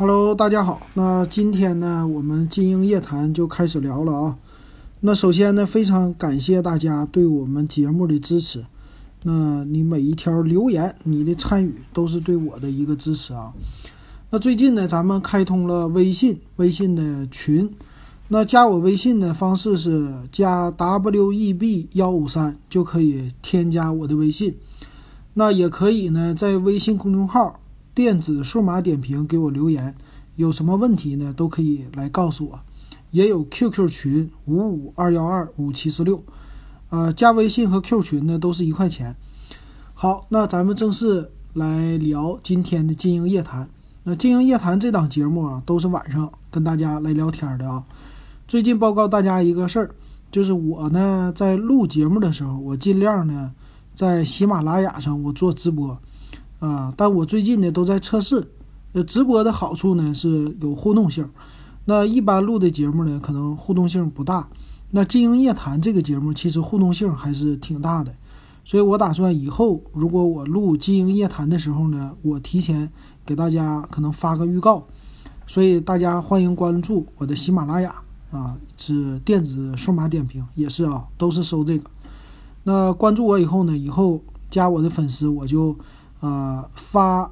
Hello，大家好。那今天呢，我们金鹰夜谈就开始聊了啊。那首先呢，非常感谢大家对我们节目的支持。那你每一条留言，你的参与都是对我的一个支持啊。那最近呢，咱们开通了微信，微信的群。那加我微信的方式是加 w e b 幺五三就可以添加我的微信。那也可以呢，在微信公众号“电子数码点评”给我留言，有什么问题呢，都可以来告诉我。也有 QQ 群五五二幺二五七四六，呃，加微信和 Q 群呢都是一块钱。好，那咱们正式来聊今天的《金鹰夜谈》。那《金鹰夜谈》这档节目啊，都是晚上跟大家来聊天的啊。最近报告大家一个事儿，就是我呢在录节目的时候，我尽量呢。在喜马拉雅上，我做直播，啊，但我最近呢都在测试。呃，直播的好处呢是有互动性，那一般录的节目呢可能互动性不大。那《金鹰夜谈》这个节目其实互动性还是挺大的，所以我打算以后如果我录《金鹰夜谈》的时候呢，我提前给大家可能发个预告，所以大家欢迎关注我的喜马拉雅啊，是电子数码点评，也是啊，都是搜这个。那关注我以后呢？以后加我的粉丝，我就，呃，发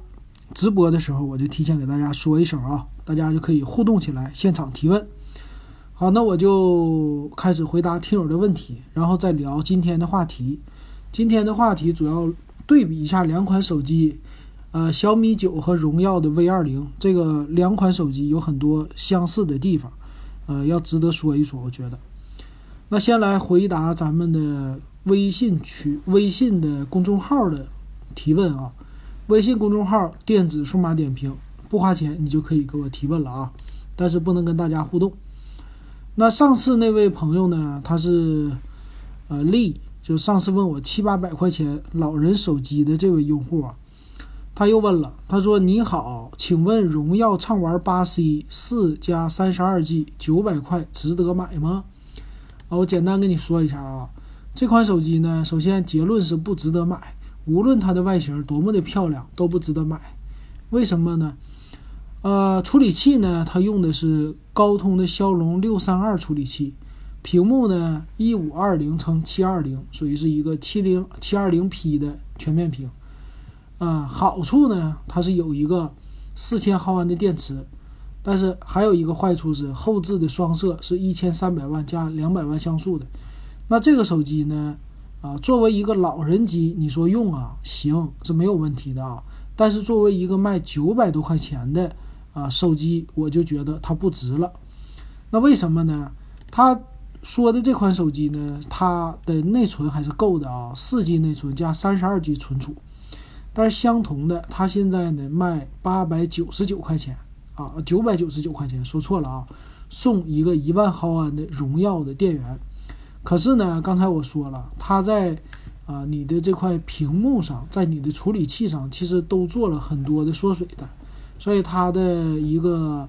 直播的时候，我就提前给大家说一声啊，大家就可以互动起来，现场提问。好，那我就开始回答听友的问题，然后再聊今天的话题。今天的话题主要对比一下两款手机，呃，小米九和荣耀的 V 二零，这个两款手机有很多相似的地方，呃，要值得说一说，我觉得。那先来回答咱们的。微信区、微信的公众号的提问啊，微信公众号“电子数码点评”不花钱，你就可以给我提问了啊，但是不能跟大家互动。那上次那位朋友呢，他是呃利，就上次问我七八百块钱老人手机的这位用户啊，他又问了，他说：“你好，请问荣耀畅玩八 C 四加三十二 G 九百块值得买吗？”啊，我简单跟你说一下啊。这款手机呢，首先结论是不值得买，无论它的外形多么的漂亮，都不值得买。为什么呢？呃，处理器呢，它用的是高通的骁龙六三二处理器，屏幕呢一五二零乘七二零，属于是一个七零七二零 P 的全面屏。啊，好处呢，它是有一个四千毫安的电池，但是还有一个坏处是后置的双摄是一千三百万加两百万像素的。那这个手机呢，啊，作为一个老人机，你说用啊，行是没有问题的啊。但是作为一个卖九百多块钱的啊手机，我就觉得它不值了。那为什么呢？他说的这款手机呢，它的内存还是够的啊，四 G 内存加三十二 G 存储。但是相同的，它现在呢卖八百九十九块钱啊，九百九十九块钱，说错了啊，送一个一万毫安的荣耀的电源。可是呢，刚才我说了，它在啊你的这块屏幕上，在你的处理器上，其实都做了很多的缩水的，所以它的一个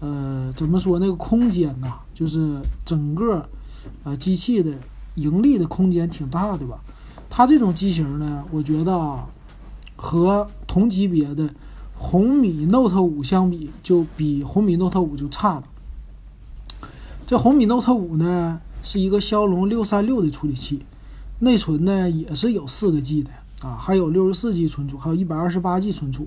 呃怎么说那个空间呐，就是整个呃机器的盈利的空间挺大的吧。它这种机型呢，我觉得啊，和同级别的红米 Note 五相比，就比红米 Note 五就差了。这红米 Note 五呢？是一个骁龙六三六的处理器，内存呢也是有四个 G 的啊，还有六十四 G 存储，还有一百二十八 G 存储。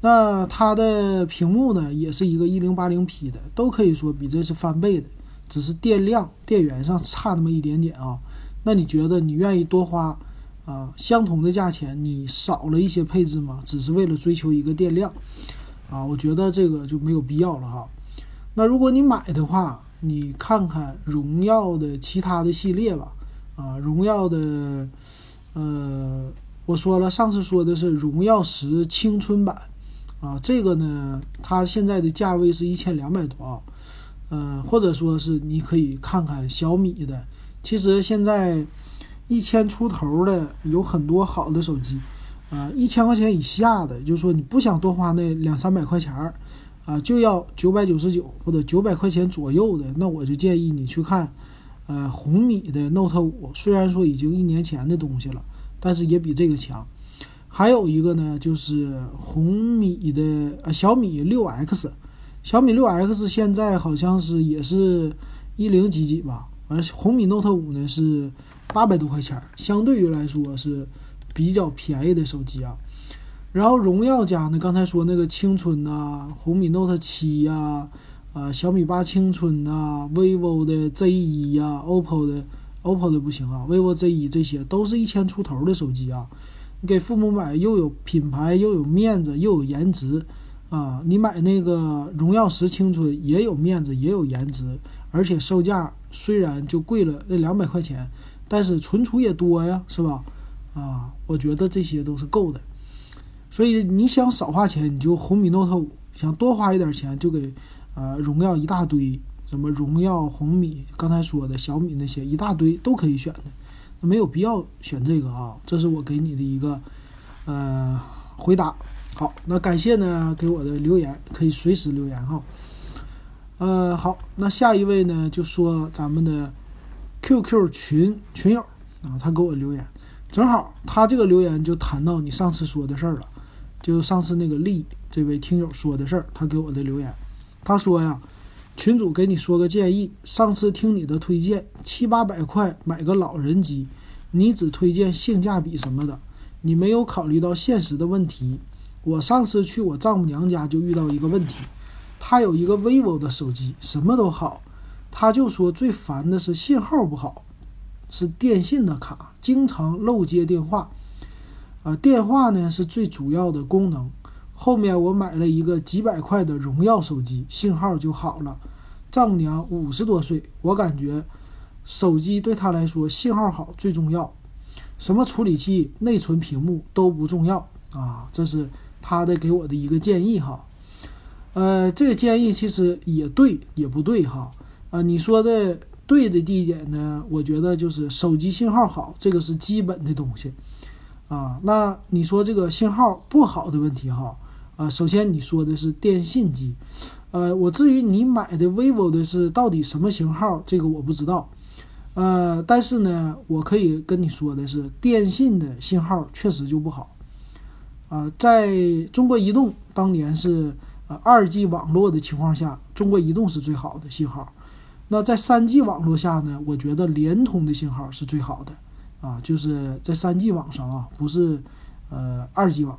那它的屏幕呢也是一个一零八零 P 的，都可以说比这是翻倍的，只是电量、电源上差那么一点点啊。那你觉得你愿意多花啊相同的价钱，你少了一些配置吗？只是为了追求一个电量啊？我觉得这个就没有必要了哈。那如果你买的话，你看看荣耀的其他的系列吧，啊，荣耀的，呃，我说了，上次说的是荣耀十青春版，啊，这个呢，它现在的价位是一千两百多。啊，嗯，或者说是你可以看看小米的，其实现在一千出头的有很多好的手机，啊，一千块钱以下的，就是说你不想多花那两三百块钱儿。啊，就要九百九十九或者九百块钱左右的，那我就建议你去看，呃，红米的 Note 五，虽然说已经一年前的东西了，但是也比这个强。还有一个呢就是红米的呃小米六 X，小米六 X 现在好像是也是一零几几吧，而红米 Note 五呢是八百多块钱，相对于来说是比较便宜的手机啊。然后荣耀家呢，刚才说那个青春呐，红米 Note 七呀，啊小米八青春呐，vivo 的 Z 一呀，OPPO 的 OPPO 的不行啊，vivo Z 一这些都是一千出头的手机啊。你给父母买又有品牌又有面子又有颜值啊，你买那个荣耀十青春也有面子也有颜值，而且售价虽然就贵了那两百块钱，但是存储也多呀，是吧？啊，我觉得这些都是够的。所以你想少花钱，你就红米 Note 五；想多花一点钱，就给呃荣耀一大堆，什么荣耀、红米，刚才说的小米那些一大堆都可以选的，没有必要选这个啊。这是我给你的一个呃回答。好，那感谢呢给我的留言，可以随时留言哈。呃，好，那下一位呢就说咱们的 QQ 群群友啊，他给我留言，正好他这个留言就谈到你上次说的事儿了。就是上次那个丽这位听友说的事儿，他给我的留言，他说呀，群主给你说个建议，上次听你的推荐，七八百块买个老人机，你只推荐性价比什么的，你没有考虑到现实的问题。我上次去我丈母娘家就遇到一个问题，他有一个 vivo 的手机，什么都好，他就说最烦的是信号不好，是电信的卡，经常漏接电话。啊，电话呢是最主要的功能。后面我买了一个几百块的荣耀手机，信号就好了。丈母娘五十多岁，我感觉手机对她来说信号好最重要，什么处理器、内存、屏幕都不重要啊。这是她的给我的一个建议哈。呃，这个建议其实也对也不对哈。啊，你说的对的地点呢，我觉得就是手机信号好，这个是基本的东西。啊，那你说这个信号不好的问题哈？啊，首先你说的是电信机，呃，我至于你买的 vivo 的是到底什么型号，这个我不知道，呃，但是呢，我可以跟你说的是，电信的信号确实就不好，啊，在中国移动当年是呃二 G 网络的情况下，中国移动是最好的信号，那在三 G 网络下呢，我觉得联通的信号是最好的。啊，就是在三 G 网上啊，不是，呃，二 G 网。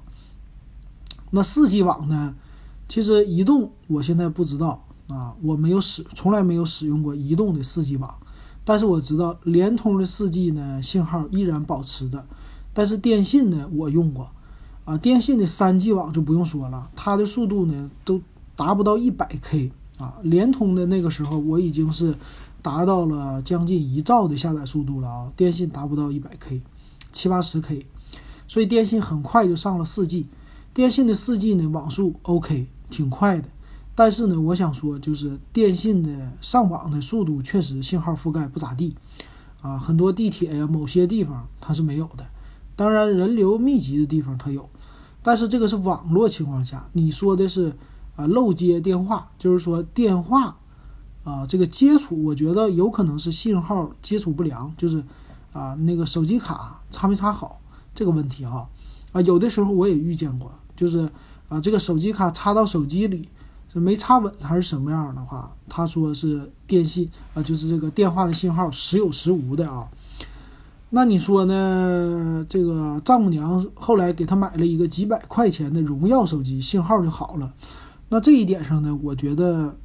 那四 G 网呢？其实移动我现在不知道啊，我没有使，从来没有使用过移动的四 G 网。但是我知道联通的四 G 呢，信号依然保持的。但是电信呢，我用过，啊，电信的三 G 网就不用说了，它的速度呢都达不到一百 K 啊。联通的那个时候，我已经是。达到了将近一兆的下载速度了啊！电信达不到一百 K，七八十 K，所以电信很快就上了四 G。电信的四 G 呢，网速 OK，挺快的。但是呢，我想说，就是电信的上网的速度确实信号覆盖不咋地啊。很多地铁呀，某些地方它是没有的。当然，人流密集的地方它有，但是这个是网络情况下。你说的是啊，漏接电话，就是说电话。啊，这个接触我觉得有可能是信号接触不良，就是啊那个手机卡插没插好这个问题哈。啊，有的时候我也遇见过，就是啊这个手机卡插到手机里是没插稳还是什么样的话，他说是电信啊，就是这个电话的信号时有时无的啊。那你说呢？这个丈母娘后来给他买了一个几百块钱的荣耀手机，信号就好了。那这一点上呢，我觉得。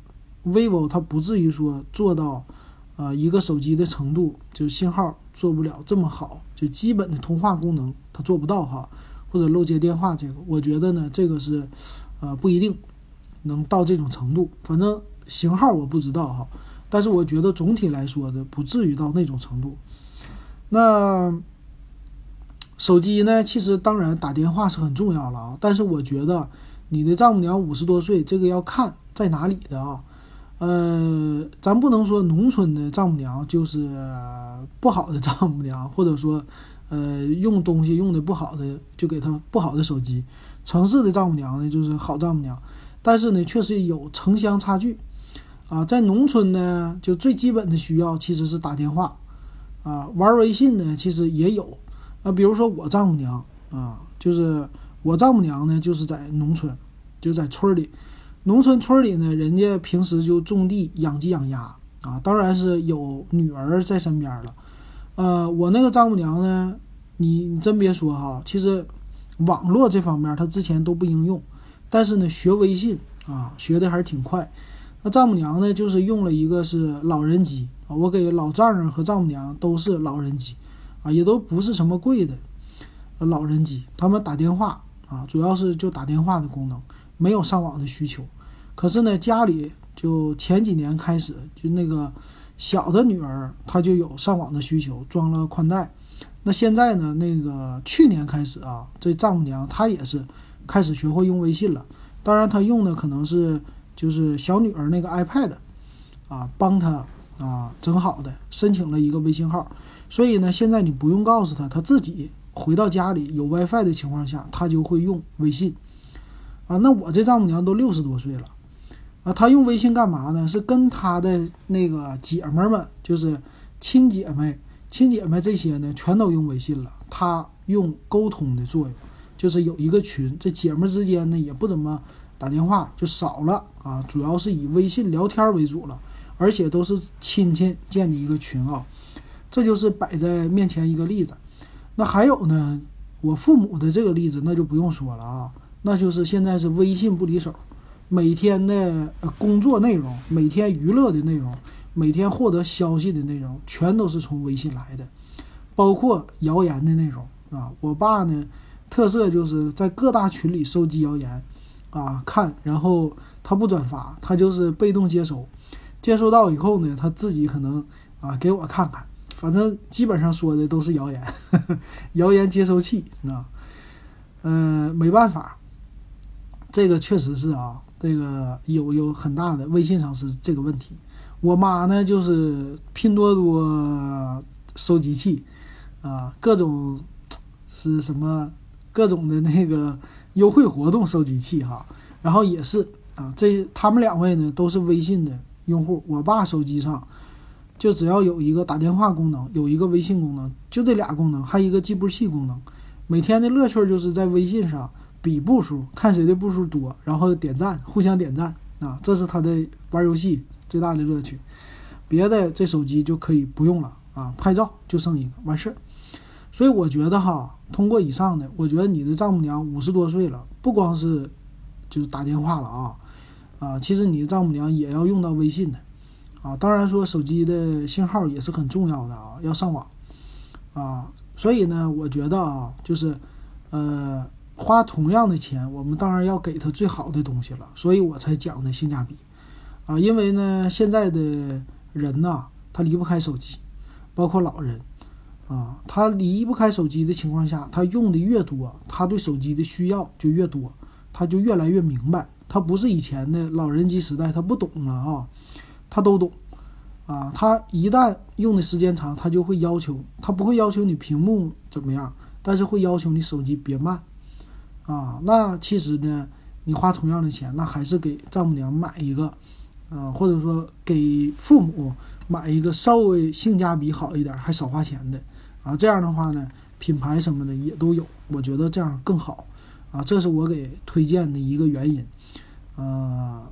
Vivo 它不至于说做到，呃，一个手机的程度，就信号做不了这么好，就基本的通话功能它做不到哈，或者漏接电话这个，我觉得呢，这个是，呃，不一定能到这种程度。反正型号我不知道哈，但是我觉得总体来说的不至于到那种程度。那手机呢，其实当然打电话是很重要了啊，但是我觉得你的丈母娘五十多岁，这个要看在哪里的啊。呃，咱不能说农村的丈母娘就是不好的丈母娘，或者说，呃，用东西用的不好的就给她不好的手机。城市的丈母娘呢，就是好丈母娘，但是呢，确实有城乡差距。啊，在农村呢，就最基本的需要其实是打电话，啊，玩微信呢，其实也有。啊，比如说我丈母娘，啊，就是我丈母娘呢，就是在农村，就在村里，农村村里呢，人家平时就种地、养鸡、养鸭啊，当然是有女儿在身边了。呃，我那个丈母娘呢，你你真别说哈，其实网络这方面她之前都不应用，但是呢，学微信啊，学的还是挺快。那丈母娘呢，就是用了一个是老人机啊，我给老丈人和丈母娘都是老人机，啊，也都不是什么贵的老人机，他们打电话啊，主要是就打电话的功能，没有上网的需求。可是呢，家里就前几年开始，就那个小的女儿她就有上网的需求，装了宽带。那现在呢，那个去年开始啊，这丈母娘她也是开始学会用微信了，当然她用的可能是。就是小女儿那个 iPad，啊，帮她啊整好的，申请了一个微信号，所以呢，现在你不用告诉她，她自己回到家里有 WiFi 的情况下，她就会用微信。啊，那我这丈母娘都六十多岁了，啊，她用微信干嘛呢？是跟她的那个姐们们，就是亲姐妹、亲姐妹这些呢，全都用微信了。她用沟通的作用，就是有一个群，这姐们之间呢也不怎么。打电话就少了啊，主要是以微信聊天为主了，而且都是亲戚建的一个群啊，这就是摆在面前一个例子。那还有呢，我父母的这个例子那就不用说了啊，那就是现在是微信不离手，每天的工作内容、每天娱乐的内容、每天获得消息的内容，全都是从微信来的，包括谣言的内容啊。我爸呢，特色就是在各大群里收集谣言。啊，看，然后他不转发，他就是被动接收，接收到以后呢，他自己可能啊给我看看，反正基本上说的都是谣言，谣言接收器啊，嗯，没办法，这个确实是啊，这个有有很大的微信上是这个问题。我妈呢就是拼多多收集器啊，各种是什么各种的那个。优惠活动收集器哈，然后也是啊，这他们两位呢都是微信的用户。我爸手机上就只要有一个打电话功能，有一个微信功能，就这俩功能，还有一个计步器功能。每天的乐趣就是在微信上比步数，看谁的步数多，然后点赞，互相点赞啊，这是他的玩游戏最大的乐趣。别的这手机就可以不用了啊，拍照就剩一个完事儿。所以我觉得哈，通过以上的，我觉得你的丈母娘五十多岁了，不光是就是打电话了啊，啊，其实你的丈母娘也要用到微信的，啊，当然说手机的信号也是很重要的啊，要上网，啊，所以呢，我觉得啊，就是呃，花同样的钱，我们当然要给他最好的东西了，所以我才讲的性价比，啊，因为呢，现在的人呐，他离不开手机，包括老人。啊，他离不开手机的情况下，他用的越多，他对手机的需要就越多，他就越来越明白。他不是以前的老人机时代，他不懂了啊，他都懂。啊，他一旦用的时间长，他就会要求，他不会要求你屏幕怎么样，但是会要求你手机别慢。啊，那其实呢，你花同样的钱，那还是给丈母娘买一个，啊，或者说给父母买一个稍微性价比好一点，还少花钱的。啊，这样的话呢，品牌什么的也都有，我觉得这样更好。啊，这是我给推荐的一个原因。呃，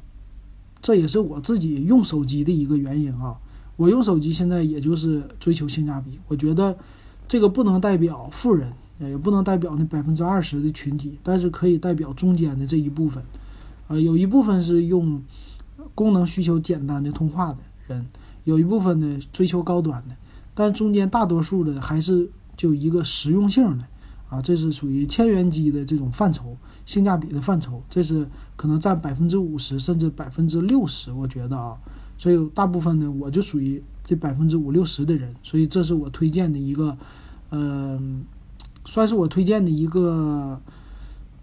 这也是我自己用手机的一个原因啊。我用手机现在也就是追求性价比。我觉得这个不能代表富人，也不能代表那百分之二十的群体，但是可以代表中间的这一部分。呃，有一部分是用功能需求简单的通话的人，有一部分呢追求高端的。但中间大多数的还是就一个实用性的，啊，这是属于千元机的这种范畴，性价比的范畴，这是可能占百分之五十甚至百分之六十，我觉得啊，所以大部分呢我就属于这百分之五六十的人，所以这是我推荐的一个，嗯，算是我推荐的一个，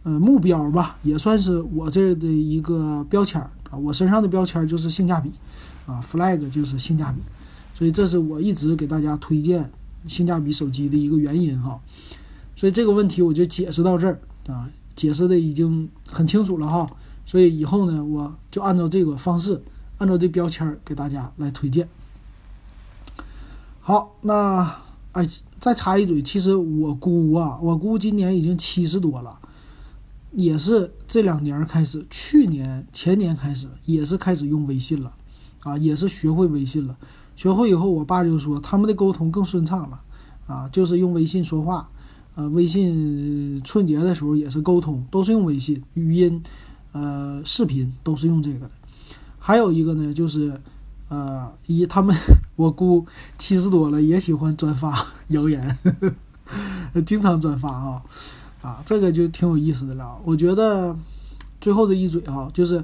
呃，目标吧，也算是我这的一个标签啊，我身上的标签就是性价比，啊，flag 就是性价比。所以这是我一直给大家推荐性价比手机的一个原因哈，所以这个问题我就解释到这儿啊，解释的已经很清楚了哈，所以以后呢，我就按照这个方式，按照这标签给大家来推荐。好，那哎，再插一嘴，其实我姑啊，我姑今年已经七十多了，也是这两年开始，去年前年开始也是开始用微信了，啊，也是学会微信了。学会以后，我爸就说他们的沟通更顺畅了，啊，就是用微信说话，呃，微信春节的时候也是沟通，都是用微信语音，呃，视频都是用这个的。还有一个呢，就是。呃，一他们我姑七十多了，也喜欢转发谣言，经常转发啊啊，这个就挺有意思的了。我觉得最后的一嘴啊，就是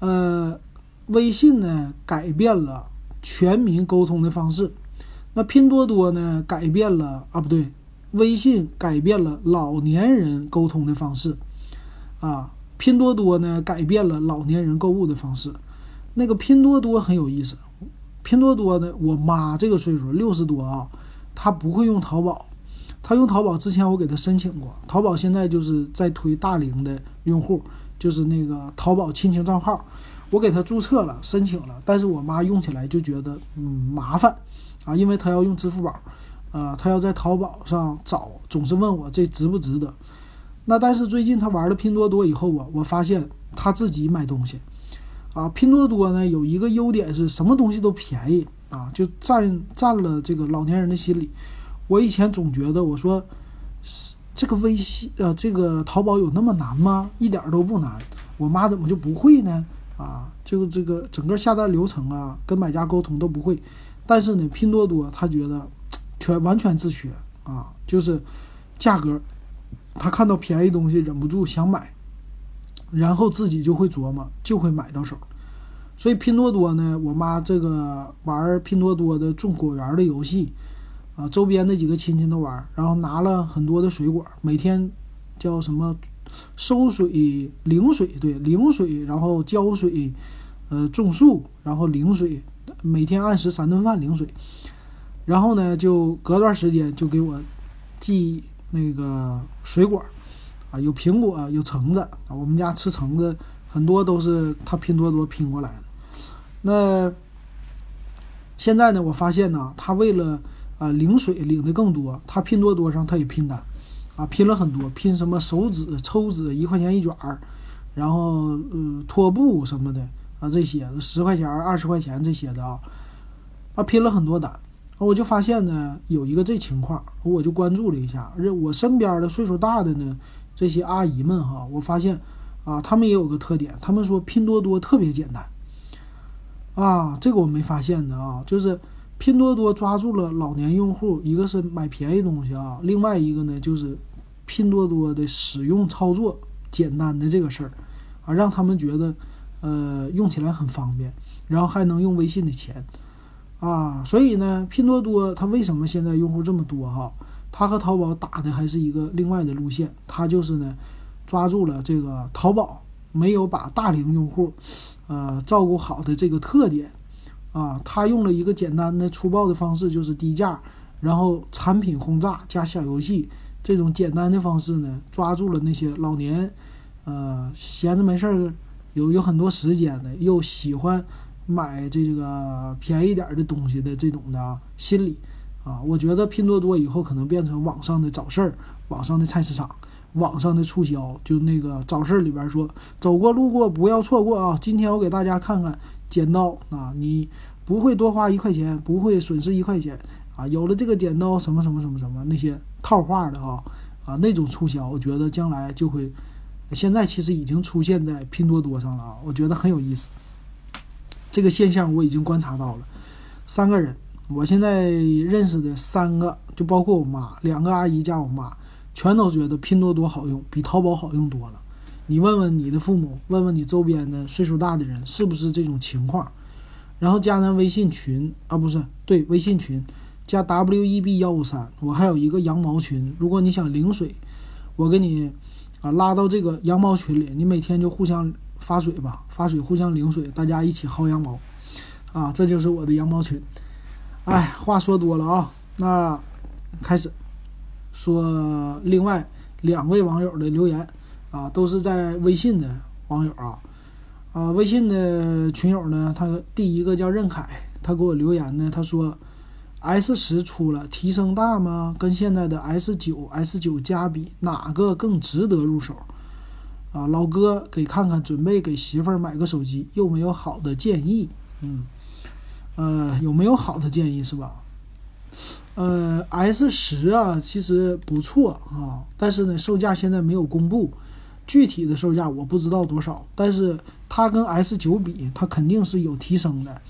呃，微信呢改变了全民沟通的方式，那拼多多呢改变了啊不对，微信改变了老年人沟通的方式啊，拼多多呢改变了老年人购物的方式。那个拼多多很有意思，拼多多呢，我妈这个岁数六十多啊，她不会用淘宝，她用淘宝之前我给她申请过，淘宝现在就是在推大龄的用户，就是那个淘宝亲情账号，我给她注册了，申请了，但是我妈用起来就觉得嗯麻烦啊，因为她要用支付宝，啊，她要在淘宝上找，总是问我这值不值得，那但是最近她玩了拼多多以后啊，我发现她自己买东西。啊，拼多多呢有一个优点是什么东西都便宜啊，就占占了这个老年人的心理。我以前总觉得我说，这个微信呃，这个淘宝有那么难吗？一点都不难。我妈怎么就不会呢？啊，就这个整个下单流程啊，跟买家沟通都不会。但是呢，拼多多她觉得全完全自学啊，就是价格，她看到便宜东西忍不住想买。然后自己就会琢磨，就会买到手。所以拼多多呢，我妈这个玩拼多多的种果园的游戏，啊，周边那几个亲戚都玩，然后拿了很多的水果，每天叫什么收水领水，对，领水，然后浇水，呃，种树，然后领水，每天按时三顿饭领水，然后呢，就隔段时间就给我寄那个水果。啊，有苹果，有橙子啊。我们家吃橙子很多都是他拼多多拼过来的。那现在呢，我发现呢，他为了啊领水领的更多，他拼多多上他也拼单，啊拼了很多，拼什么手纸、抽纸一块钱一卷儿，然后呃拖布什么的啊这些十块钱、二十块钱这些的啊，啊拼了很多单。我就发现呢有一个这情况，我就关注了一下，我身边的岁数大的呢。这些阿姨们哈，我发现啊，他们也有个特点，他们说拼多多特别简单啊，这个我没发现的啊，就是拼多多抓住了老年用户，一个是买便宜东西啊，另外一个呢就是拼多多的使用操作简单的这个事儿啊，让他们觉得呃用起来很方便，然后还能用微信的钱啊，所以呢，拼多多它为什么现在用户这么多哈？他和淘宝打的还是一个另外的路线，他就是呢，抓住了这个淘宝没有把大龄用户，呃，照顾好的这个特点，啊，他用了一个简单的粗暴的方式，就是低价，然后产品轰炸加小游戏这种简单的方式呢，抓住了那些老年，呃，闲着没事儿，有有很多时间的，又喜欢买这个便宜点的东西的这种的心理。啊，我觉得拼多多以后可能变成网上的早市儿，网上的菜市场，网上的促销。就那个早市里边说，走过路过不要错过啊！今天我给大家看看剪刀啊，你不会多花一块钱，不会损失一块钱啊！有了这个剪刀，什么什么什么什么那些套话的啊啊那种促销，我觉得将来就会，现在其实已经出现在拼多多上了啊！我觉得很有意思，这个现象我已经观察到了，三个人。我现在认识的三个，就包括我妈，两个阿姨加我妈，全都觉得拼多多好用，比淘宝好用多了。你问问你的父母，问问你周边的岁数大的人，是不是这种情况？然后加咱微信群啊，不是对微信群，加 W E B 幺五三，我还有一个羊毛群。如果你想领水，我给你啊拉到这个羊毛群里，你每天就互相发水吧，发水互相领水，大家一起薅羊毛啊，这就是我的羊毛群。哎，话说多了啊，那开始说另外两位网友的留言啊，都是在微信的网友啊啊，微信的群友呢，他第一个叫任凯，他给我留言呢，他说 S 十出了，提升大吗？跟现在的 S 九、S 九加比，哪个更值得入手？啊，老哥，给看看，准备给媳妇儿买个手机，有没有好的建议？嗯，呃，有没有好的建议是吧？呃，S 十啊，其实不错啊，但是呢，售价现在没有公布，具体的售价我不知道多少，但是它跟 S 九比，它肯定是有提升的。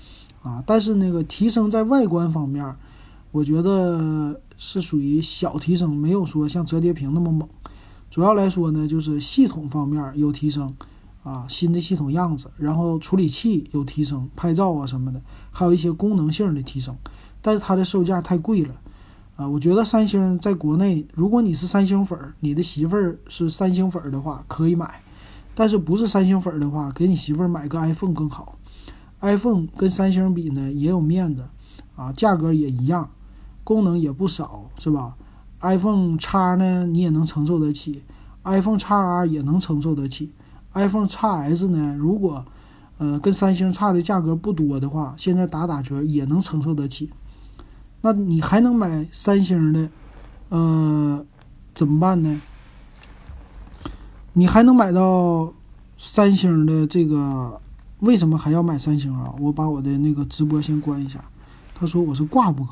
啊，但是那个提升在外观方面，我觉得是属于小提升，没有说像折叠屏那么猛。主要来说呢，就是系统方面有提升，啊，新的系统样子，然后处理器有提升，拍照啊什么的，还有一些功能性的提升。但是它的售价太贵了，啊，我觉得三星在国内，如果你是三星粉儿，你的媳妇儿是三星粉儿的话，可以买；但是不是三星粉儿的话，给你媳妇儿买个 iPhone 更好。iPhone 跟三星比呢，也有面子，啊，价格也一样，功能也不少，是吧？iPhone 叉呢，你也能承受得起；iPhone 叉 R 也能承受得起；iPhone x S 呢，如果呃跟三星差的价格不多的话，现在打打折也能承受得起。那你还能买三星的，呃，怎么办呢？你还能买到三星的这个？为什么还要买三星啊？我把我的那个直播先关一下。他说我是挂播，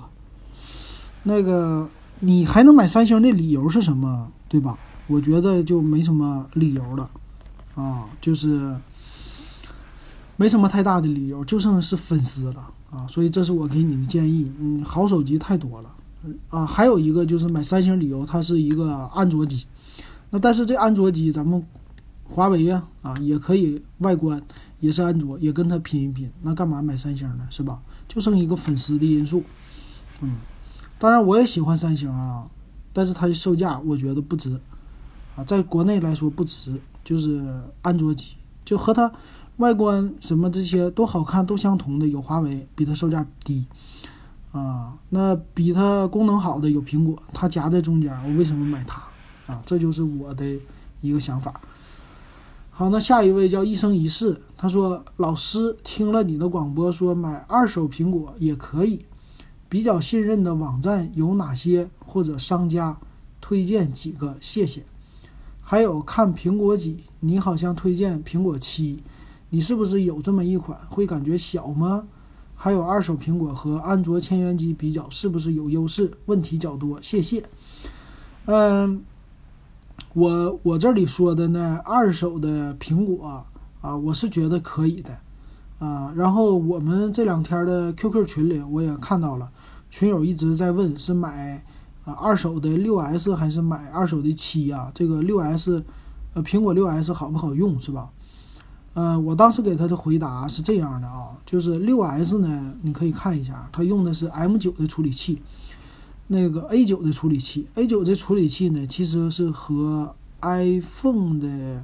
那个你还能买三星的理由是什么？对吧？我觉得就没什么理由了，啊，就是没什么太大的理由，就剩是粉丝了啊。所以这是我给你的建议。嗯，好手机太多了啊。还有一个就是买三星理由，它是一个安卓机。那但是这安卓机咱们华为呀啊也可以外观。也是安卓，也跟他拼一拼，那干嘛买三星呢？是吧？就剩一个粉丝的因素。嗯，当然我也喜欢三星啊，但是它的售价我觉得不值啊，在国内来说不值。就是安卓机，就和它外观什么这些都好看，都相同的有华为，比它售价低啊。那比它功能好的有苹果，它夹在中间，我为什么买它啊？这就是我的一个想法。好，那下一位叫一生一世，他说：“老师听了你的广播，说买二手苹果也可以，比较信任的网站有哪些？或者商家推荐几个，谢谢。还有看苹果几，你好像推荐苹果七，你是不是有这么一款？会感觉小吗？还有二手苹果和安卓千元机比较，是不是有优势？问题较多，谢谢。嗯。”我我这里说的呢，二手的苹果啊，我是觉得可以的，啊，然后我们这两天的 QQ 群里我也看到了，群友一直在问是买二手的六 S 还是买二手的七啊？这个六 S，呃，苹果六 S 好不好用是吧？呃，我当时给他的回答是这样的啊，就是六 S 呢，你可以看一下，它用的是 M9 的处理器。那个 A 九的处理器，A 九这处理器呢，其实是和 iPhone 的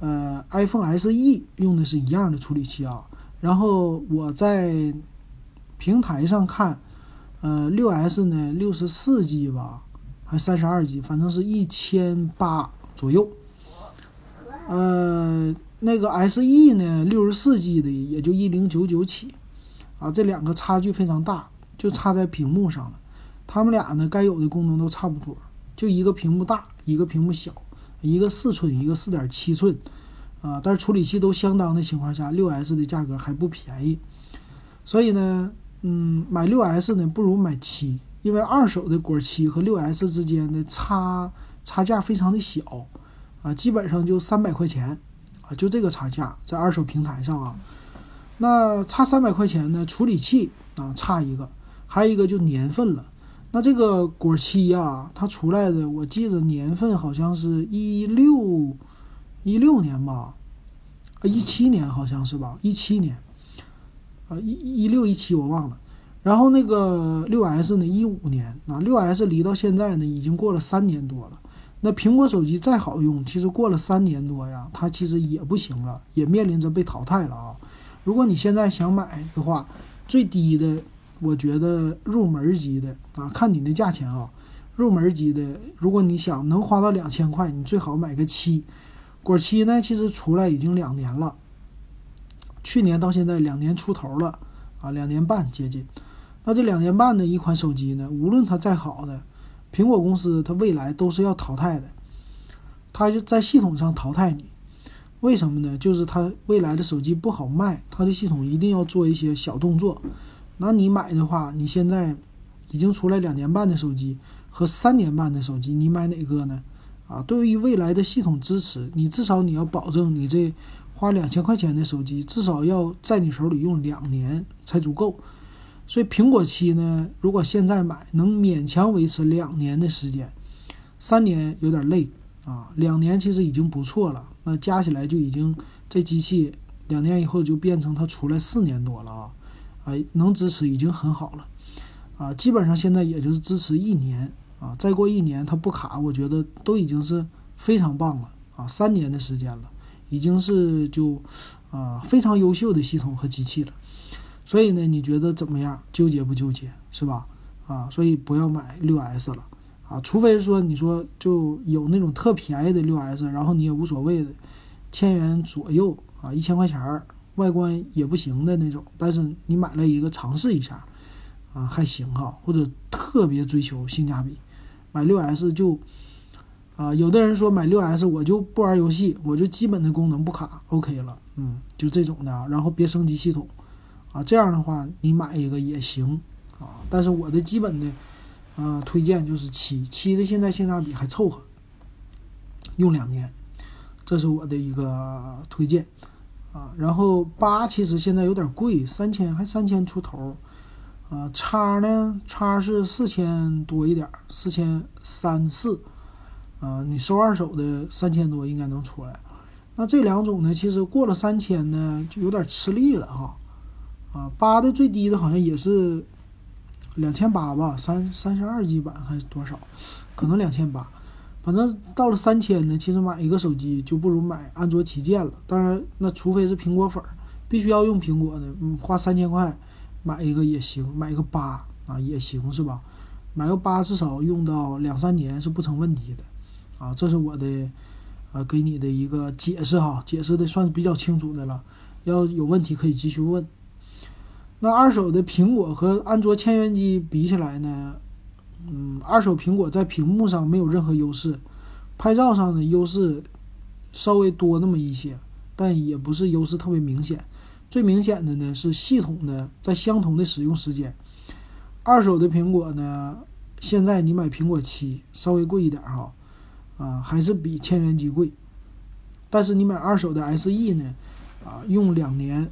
呃 iPhone SE 用的是一样的处理器啊。然后我在平台上看，呃，六 S 呢六十四 G 吧，还三十二 G，反正是一千八左右。呃，那个 SE 呢六十四 G 的也就一零九九起，啊，这两个差距非常大，就差在屏幕上了。他们俩呢，该有的功能都差不多，就一个屏幕大，一个屏幕小，一个四寸，一个四点七寸，啊，但是处理器都相当的情况下，六 S 的价格还不便宜，所以呢，嗯，买六 S 呢不如买七，因为二手的果七和六 S 之间的差差价非常的小，啊，基本上就三百块钱，啊，就这个差价在二手平台上啊，那差三百块钱呢，处理器啊差一个，还有一个就年份了。那这个果七呀，它出来的我记得年份好像是一六一六年吧，啊一七年好像是吧，一七年，啊一一六一七我忘了。然后那个六 S 呢，一五年，啊六 S 离到现在呢已经过了三年多了。那苹果手机再好用，其实过了三年多呀，它其实也不行了，也面临着被淘汰了啊。如果你现在想买的话，最低的。我觉得入门级的啊，看你的价钱啊，入门级的，如果你想能花到两千块，你最好买个七。果七呢，其实出来已经两年了，去年到现在两年出头了啊，两年半接近。那这两年半的一款手机呢，无论它再好的，苹果公司它未来都是要淘汰的，它就在系统上淘汰你。为什么呢？就是它未来的手机不好卖，它的系统一定要做一些小动作。那你买的话，你现在已经出来两年半的手机和三年半的手机，你买哪个呢？啊，对于未来的系统支持，你至少你要保证你这花两千块钱的手机至少要在你手里用两年才足够。所以苹果七呢，如果现在买能勉强维持两年的时间，三年有点累啊，两年其实已经不错了。那加起来就已经这机器两年以后就变成它出来四年多了啊，啊能支持已经很好了，啊基本上现在也就是支持一年啊，再过一年它不卡，我觉得都已经是非常棒了啊，三年的时间了，已经是就啊非常优秀的系统和机器了。所以呢，你觉得怎么样？纠结不纠结？是吧？啊，所以不要买六 S 了啊，除非说你说就有那种特便宜的六 S，然后你也无所谓的，千元左右啊，一千块钱儿，外观也不行的那种，但是你买了一个尝试一下啊，还行哈，或者特别追求性价比，买六 S 就啊，有的人说买六 S 我就不玩游戏，我就基本的功能不卡，OK 了，嗯，就这种的啊，然后别升级系统。啊，这样的话你买一个也行啊，但是我的基本的，呃，推荐就是七七的，现在性价比还凑合，用两年，这是我的一个推荐啊。然后八其实现在有点贵，三千还三千出头，啊，叉呢，叉是四千多一点，四千三四，啊，你收二手的三千多应该能出来。那这两种呢，其实过了三千呢，就有点吃力了哈。啊，八的最低的好像也是两千八吧，三三十二 G 版还是多少？可能两千八。反正到了三千呢，其实买一个手机就不如买安卓旗舰了。当然，那除非是苹果粉儿，必须要用苹果的，嗯，花三千块买一个也行，买一个八啊也行，是吧？买个八至少用到两三年是不成问题的。啊，这是我的啊给你的一个解释哈，解释的算是比较清楚的了。要有问题可以继续问。那二手的苹果和安卓千元机比起来呢？嗯，二手苹果在屏幕上没有任何优势，拍照上的优势稍微多那么一些，但也不是优势特别明显。最明显的呢是系统的在相同的使用时间，二手的苹果呢，现在你买苹果七稍微贵一点哈，啊，还是比千元机贵。但是你买二手的 SE 呢，啊，用两年。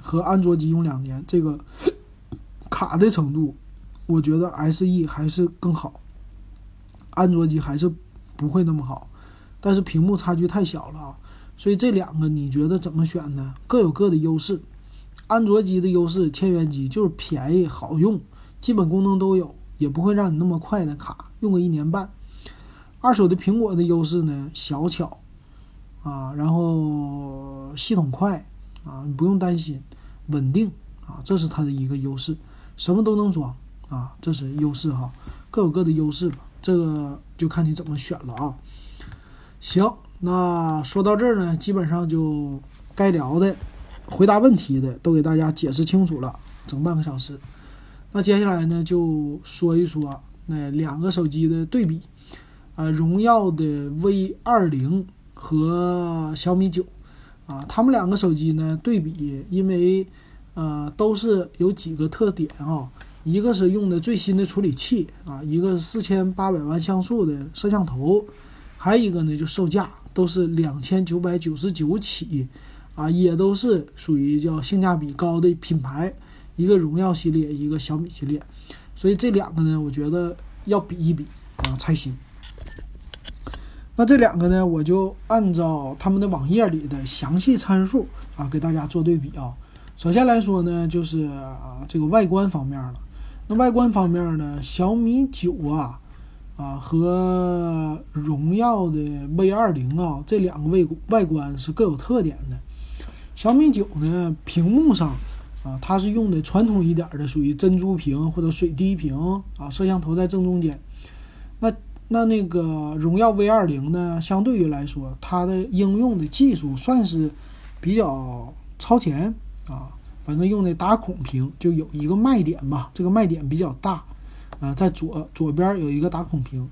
和安卓机用两年，这个卡的程度，我觉得 SE 还是更好，安卓机还是不会那么好，但是屏幕差距太小了啊，所以这两个你觉得怎么选呢？各有各的优势，安卓机的优势，千元机就是便宜好用，基本功能都有，也不会让你那么快的卡，用个一年半。二手的苹果的优势呢，小巧啊，然后系统快。啊，你不用担心，稳定啊，这是它的一个优势，什么都能装啊，这是优势哈，各有各的优势吧，这个就看你怎么选了啊。行，那说到这儿呢，基本上就该聊的、回答问题的都给大家解释清楚了，整半个小时。那接下来呢，就说一说那两个手机的对比，啊，荣耀的 V 二零和小米九。啊，他们两个手机呢对比，因为呃都是有几个特点啊，一个是用的最新的处理器啊，一个四千八百万像素的摄像头，还有一个呢就售价都是两千九百九十九起，啊也都是属于叫性价比高的品牌，一个荣耀系列，一个小米系列，所以这两个呢，我觉得要比一比啊才行。那这两个呢，我就按照他们的网页里的详细参数啊，给大家做对比啊。首先来说呢，就是啊这个外观方面了。那外观方面呢，小米九啊啊和荣耀的 V 二零啊这两个外外观是各有特点的。小米九呢，屏幕上啊它是用的传统一点的，属于珍珠屏或者水滴屏啊，摄像头在正中间。那那个荣耀 V 二零呢，相对于来说，它的应用的技术算是比较超前啊，反正用的打孔屏就有一个卖点吧，这个卖点比较大，啊，在左左边有一个打孔屏，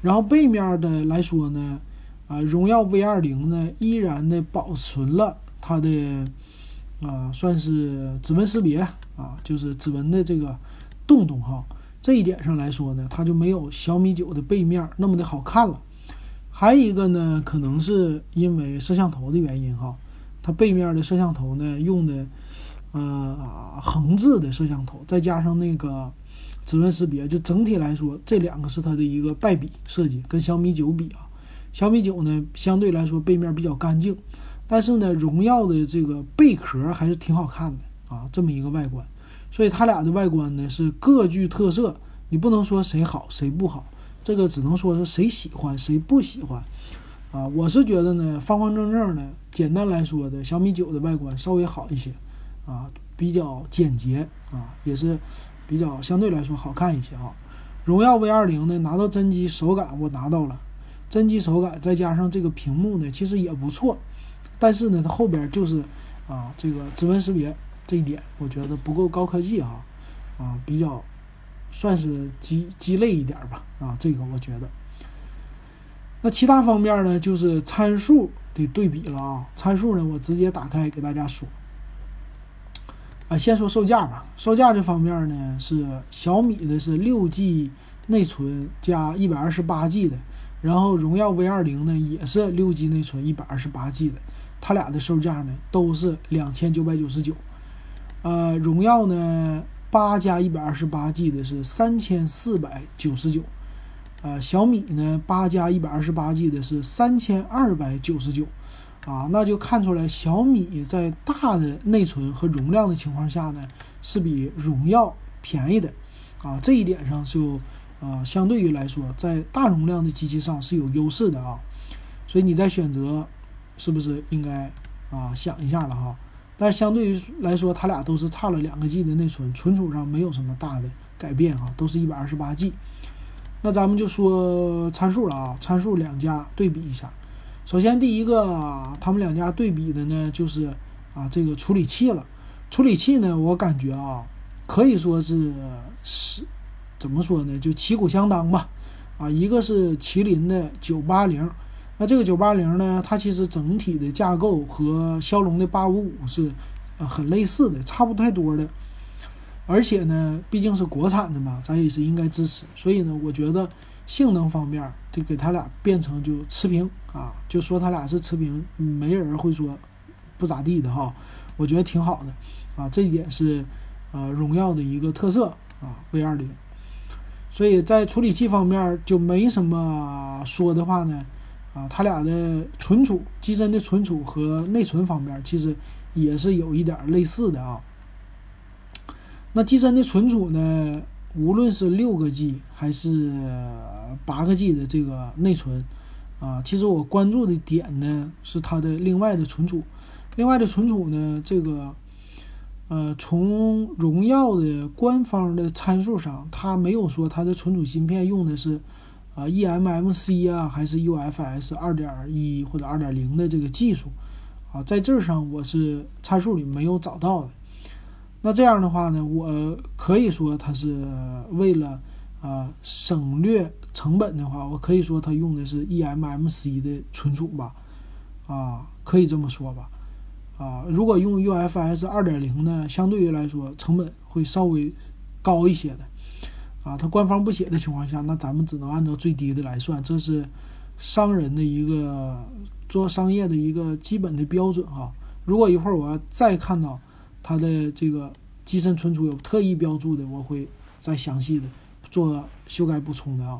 然后背面的来说呢，啊，荣耀 V 二零呢依然的保存了它的啊，算是指纹识别啊，就是指纹的这个动动哈，这一点上来说呢，它就没有小米九的背面那么的好看了。还有一个呢，可能是因为摄像头的原因哈，它背面的摄像头呢用的。呃，横置的摄像头，再加上那个指纹识别，就整体来说，这两个是它的一个败笔设计。跟小米九比啊，小米九呢相对来说背面比较干净，但是呢，荣耀的这个贝壳还是挺好看的啊，这么一个外观。所以它俩的外观呢是各具特色，你不能说谁好谁不好，这个只能说是谁喜欢谁不喜欢啊。我是觉得呢，方方正正的，简单来说的小米九的外观稍微好一些。啊，比较简洁啊，也是比较相对来说好看一些啊。荣耀 V 二零呢，拿到真机手感我拿到了，真机手感再加上这个屏幕呢，其实也不错。但是呢，它后边就是啊，这个指纹识别这一点，我觉得不够高科技啊，啊，比较算是鸡鸡肋一点吧啊，这个我觉得。那其他方面呢，就是参数的对比了啊，参数呢，我直接打开给大家说。啊，先说售价吧。售价这方面呢，是小米的是六 G 内存加一百二十八 G 的，然后荣耀 V 二零呢也是六 G 内存一百二十八 G 的，它俩的售价呢都是两千九百九十九。呃，荣耀呢八加一百二十八 G 的是三千四百九十九，呃，小米呢八加一百二十八 G 的是三千二百九十九。啊，那就看出来小米在大的内存和容量的情况下呢，是比荣耀便宜的，啊，这一点上就，啊，相对于来说，在大容量的机器上是有优势的啊，所以你在选择，是不是应该啊想一下了哈？但相对于来说，它俩都是差了两个 G 的内存，存储上没有什么大的改变哈，都是一百二十八 G。那咱们就说参数了啊，参数两家对比一下。首先，第一个，他们两家对比的呢，就是啊，这个处理器了。处理器呢，我感觉啊，可以说是是怎么说呢，就旗鼓相当吧。啊，一个是麒麟的九八零，那这个九八零呢，它其实整体的架构和骁龙的八五五是啊很类似的，差不太多的。而且呢，毕竟是国产的嘛，咱也是应该支持。所以呢，我觉得性能方面就给他俩变成就持平啊，就说他俩是持平，没人会说不咋地的哈。我觉得挺好的啊，这一点是呃荣耀的一个特色啊，V 二零。所以在处理器方面就没什么说的话呢啊，它俩的存储机身的存储和内存方面其实也是有一点类似的啊。那机身的存储呢？无论是六个 G 还是八个 G 的这个内存，啊，其实我关注的点呢是它的另外的存储。另外的存储呢，这个，呃，从荣耀的官方的参数上，它没有说它的存储芯片用的是啊 eMMC 啊，还是 UFS 二点一或者二点零的这个技术，啊，在这儿上我是参数里没有找到的。那这样的话呢，我可以说它是为了啊省略成本的话，我可以说它用的是 eMMC 的存储吧，啊，可以这么说吧，啊，如果用 UFS 二点零呢，相对于来说成本会稍微高一些的，啊，它官方不写的情况下，那咱们只能按照最低的来算，这是商人的一个做商业的一个基本的标准哈。如果一会儿我要再看到。它的这个机身存储有特意标注的，我会再详细的做修改补充的啊。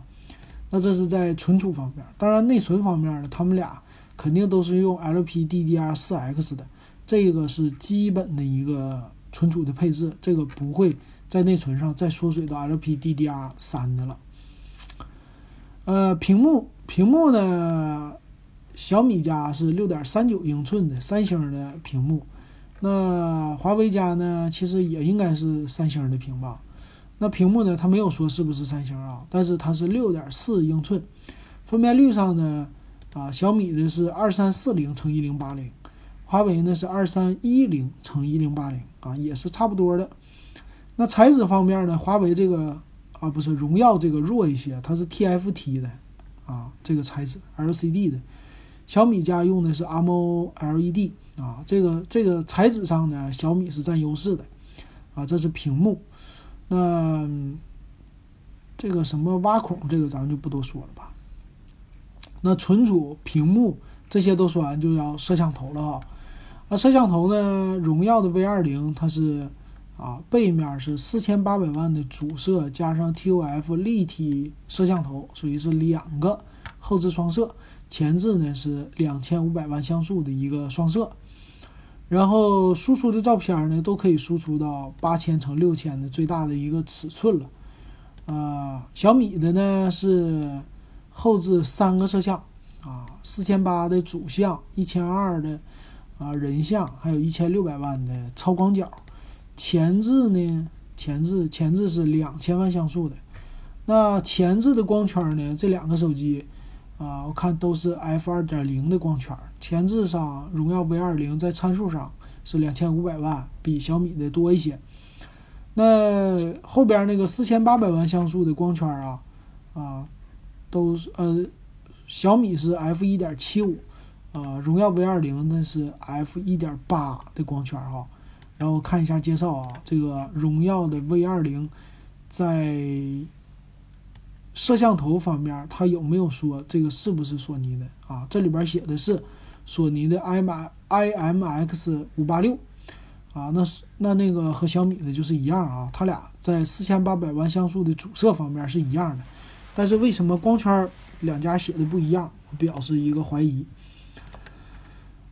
那这是在存储方面，当然内存方面呢，他们俩肯定都是用 LPDDR4X 的，这个是基本的一个存储的配置，这个不会在内存上再缩水到 LPDDR3 的了。呃，屏幕屏幕呢，小米家是六点三九英寸的三星的屏幕。那华为家呢，其实也应该是三星的屏吧？那屏幕呢，它没有说是不是三星啊，但是它是六点四英寸。分辨率上呢，啊，小米的是二三四零乘一零八零，华为呢是二三一零乘一零八零啊，也是差不多的。那材质方面呢，华为这个啊不是荣耀这个弱一些，它是 TFT 的啊这个材质 LCD 的。小米家用的是 AMOLED 啊，这个这个材质上呢，小米是占优势的啊。这是屏幕，那这个什么挖孔，这个咱们就不多说了吧。那存储、屏幕这些都说完，就要摄像头了啊。那摄像头呢，荣耀的 V 二零它是啊，背面是四千八百万的主摄加上 TOF 立体摄像头，属于是两个后置双摄。前置呢是两千五百万像素的一个双摄，然后输出的照片呢都可以输出到八千乘六千的最大的一个尺寸了。啊，小米的呢是后置三个摄像，啊，四千八的主像，一千二的啊人像，还有一千六百万的超广角。前置呢，前置前置是两千万像素的。那前置的光圈呢，这两个手机。啊，我看都是 f 二点零的光圈。前置上，荣耀 V 二零在参数上是两千五百万，比小米的多一些。那后边那个四千八百万像素的光圈啊，啊，都是呃，小米是 f 一点七五，啊，荣耀 V 二零那是 f 一点八的光圈哈。然后看一下介绍啊，这个荣耀的 V 二零在。摄像头方面，它有没有说这个是不是索尼的啊？这里边写的是索尼的 i m i m x 五八六啊，那是那那个和小米的就是一样啊，它俩在四千八百万像素的主摄方面是一样的，但是为什么光圈两家写的不一样？表示一个怀疑。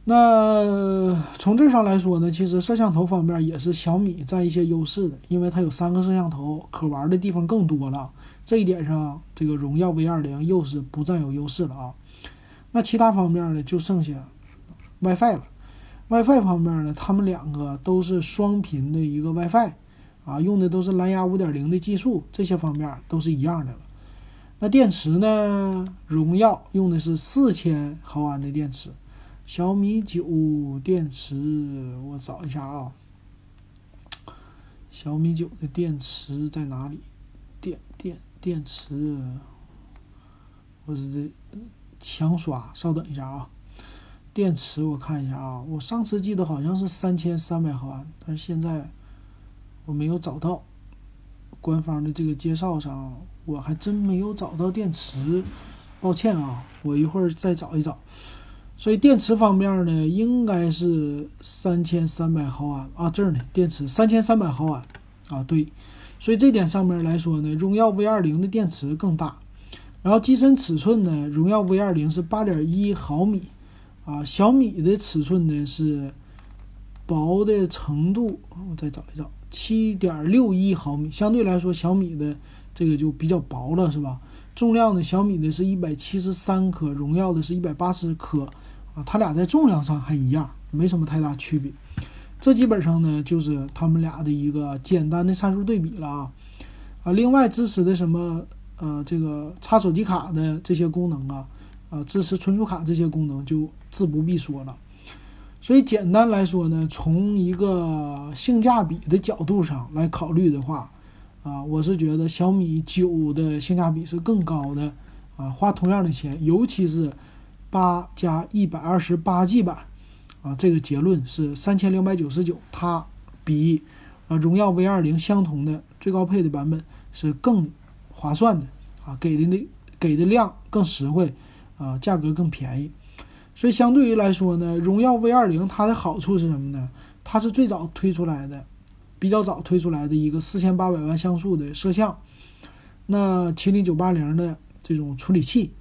那从这上来说呢，其实摄像头方面也是小米占一些优势的，因为它有三个摄像头，可玩的地方更多了。这一点上，这个荣耀 V 二零又是不占有优势了啊。那其他方面呢，就剩下 WiFi 了。WiFi 方面呢，他们两个都是双频的一个 WiFi，啊，用的都是蓝牙五点零的技术，这些方面都是一样的了。那电池呢，荣耀用的是四千毫安的电池，小米九电池我找一下啊，小米九的电池在哪里？电电。电池，我是这强刷，稍等一下啊。电池我看一下啊，我上次记得好像是三千三百毫安，但是现在我没有找到官方的这个介绍上，我还真没有找到电池，抱歉啊，我一会儿再找一找。所以电池方面呢，应该是三千三百毫安啊，这儿呢，电池三千三百毫安啊，对。所以这点上面来说呢，荣耀 V 二零的电池更大，然后机身尺寸呢，荣耀 V 二零是八点一毫米，啊，小米的尺寸呢是薄的程度，我再找一找，七点六一毫米，相对来说小米的这个就比较薄了，是吧？重量呢，小米的是一百七十三克，荣耀的是一百八十克，啊，它俩在重量上还一样，没什么太大区别。这基本上呢，就是他们俩的一个简单的参数对比了啊，啊，另外支持的什么呃，这个插手机卡的这些功能啊，啊，支持存储卡这些功能就自不必说了。所以简单来说呢，从一个性价比的角度上来考虑的话，啊，我是觉得小米九的性价比是更高的啊，花同样的钱，尤其是八加一百二十八 G 版。啊，这个结论是三千两百九十九，它比啊荣耀 V 二零相同的最高配的版本是更划算的啊，给的那给的量更实惠啊，价格更便宜。所以相对于来说呢，荣耀 V 二零它的好处是什么呢？它是最早推出来的，比较早推出来的一个四千八百万像素的摄像，那麒麟九八零的这种处理器，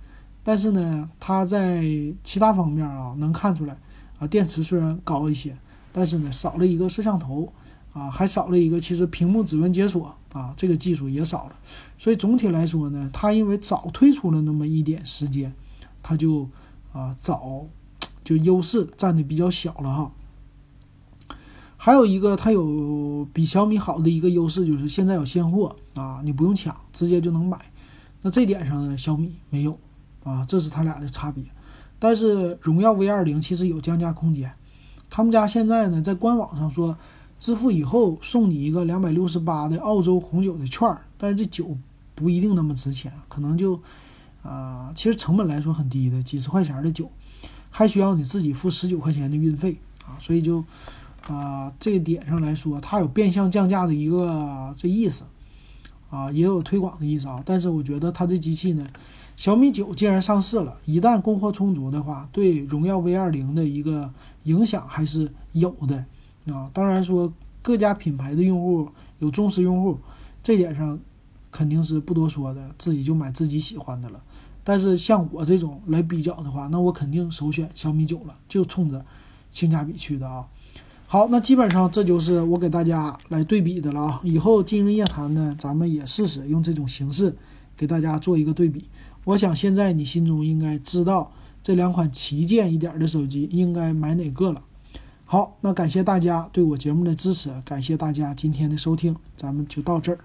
但是呢，它在其他方面啊能看出来。啊，电池虽然高一些，但是呢，少了一个摄像头，啊，还少了一个其实屏幕指纹解锁啊，这个技术也少了。所以总体来说呢，它因为早推出了那么一点时间，它就啊早就优势占的比较小了哈。还有一个，它有比小米好的一个优势就是现在有现货啊，你不用抢，直接就能买。那这点上呢，小米没有啊，这是它俩的差别。但是荣耀 V 二零其实有降价空间，他们家现在呢，在官网上说，支付以后送你一个两百六十八的澳洲红酒的券儿，但是这酒不一定那么值钱，可能就，啊，其实成本来说很低的，几十块钱的酒，还需要你自己付十九块钱的运费啊，所以就，啊，这点上来说，它有变相降价的一个这意思，啊，也有推广的意思啊，但是我觉得它这机器呢。小米九既然上市了，一旦供货充足的话，对荣耀 V 二零的一个影响还是有的啊。当然说各家品牌的用户有忠实用户，这点上肯定是不多说的，自己就买自己喜欢的了。但是像我这种来比较的话，那我肯定首选小米九了，就冲着性价比去的啊。好，那基本上这就是我给大家来对比的了啊。以后经营夜谈呢，咱们也试试用这种形式给大家做一个对比。我想现在你心中应该知道这两款旗舰一点的手机应该买哪个了。好，那感谢大家对我节目的支持，感谢大家今天的收听，咱们就到这儿。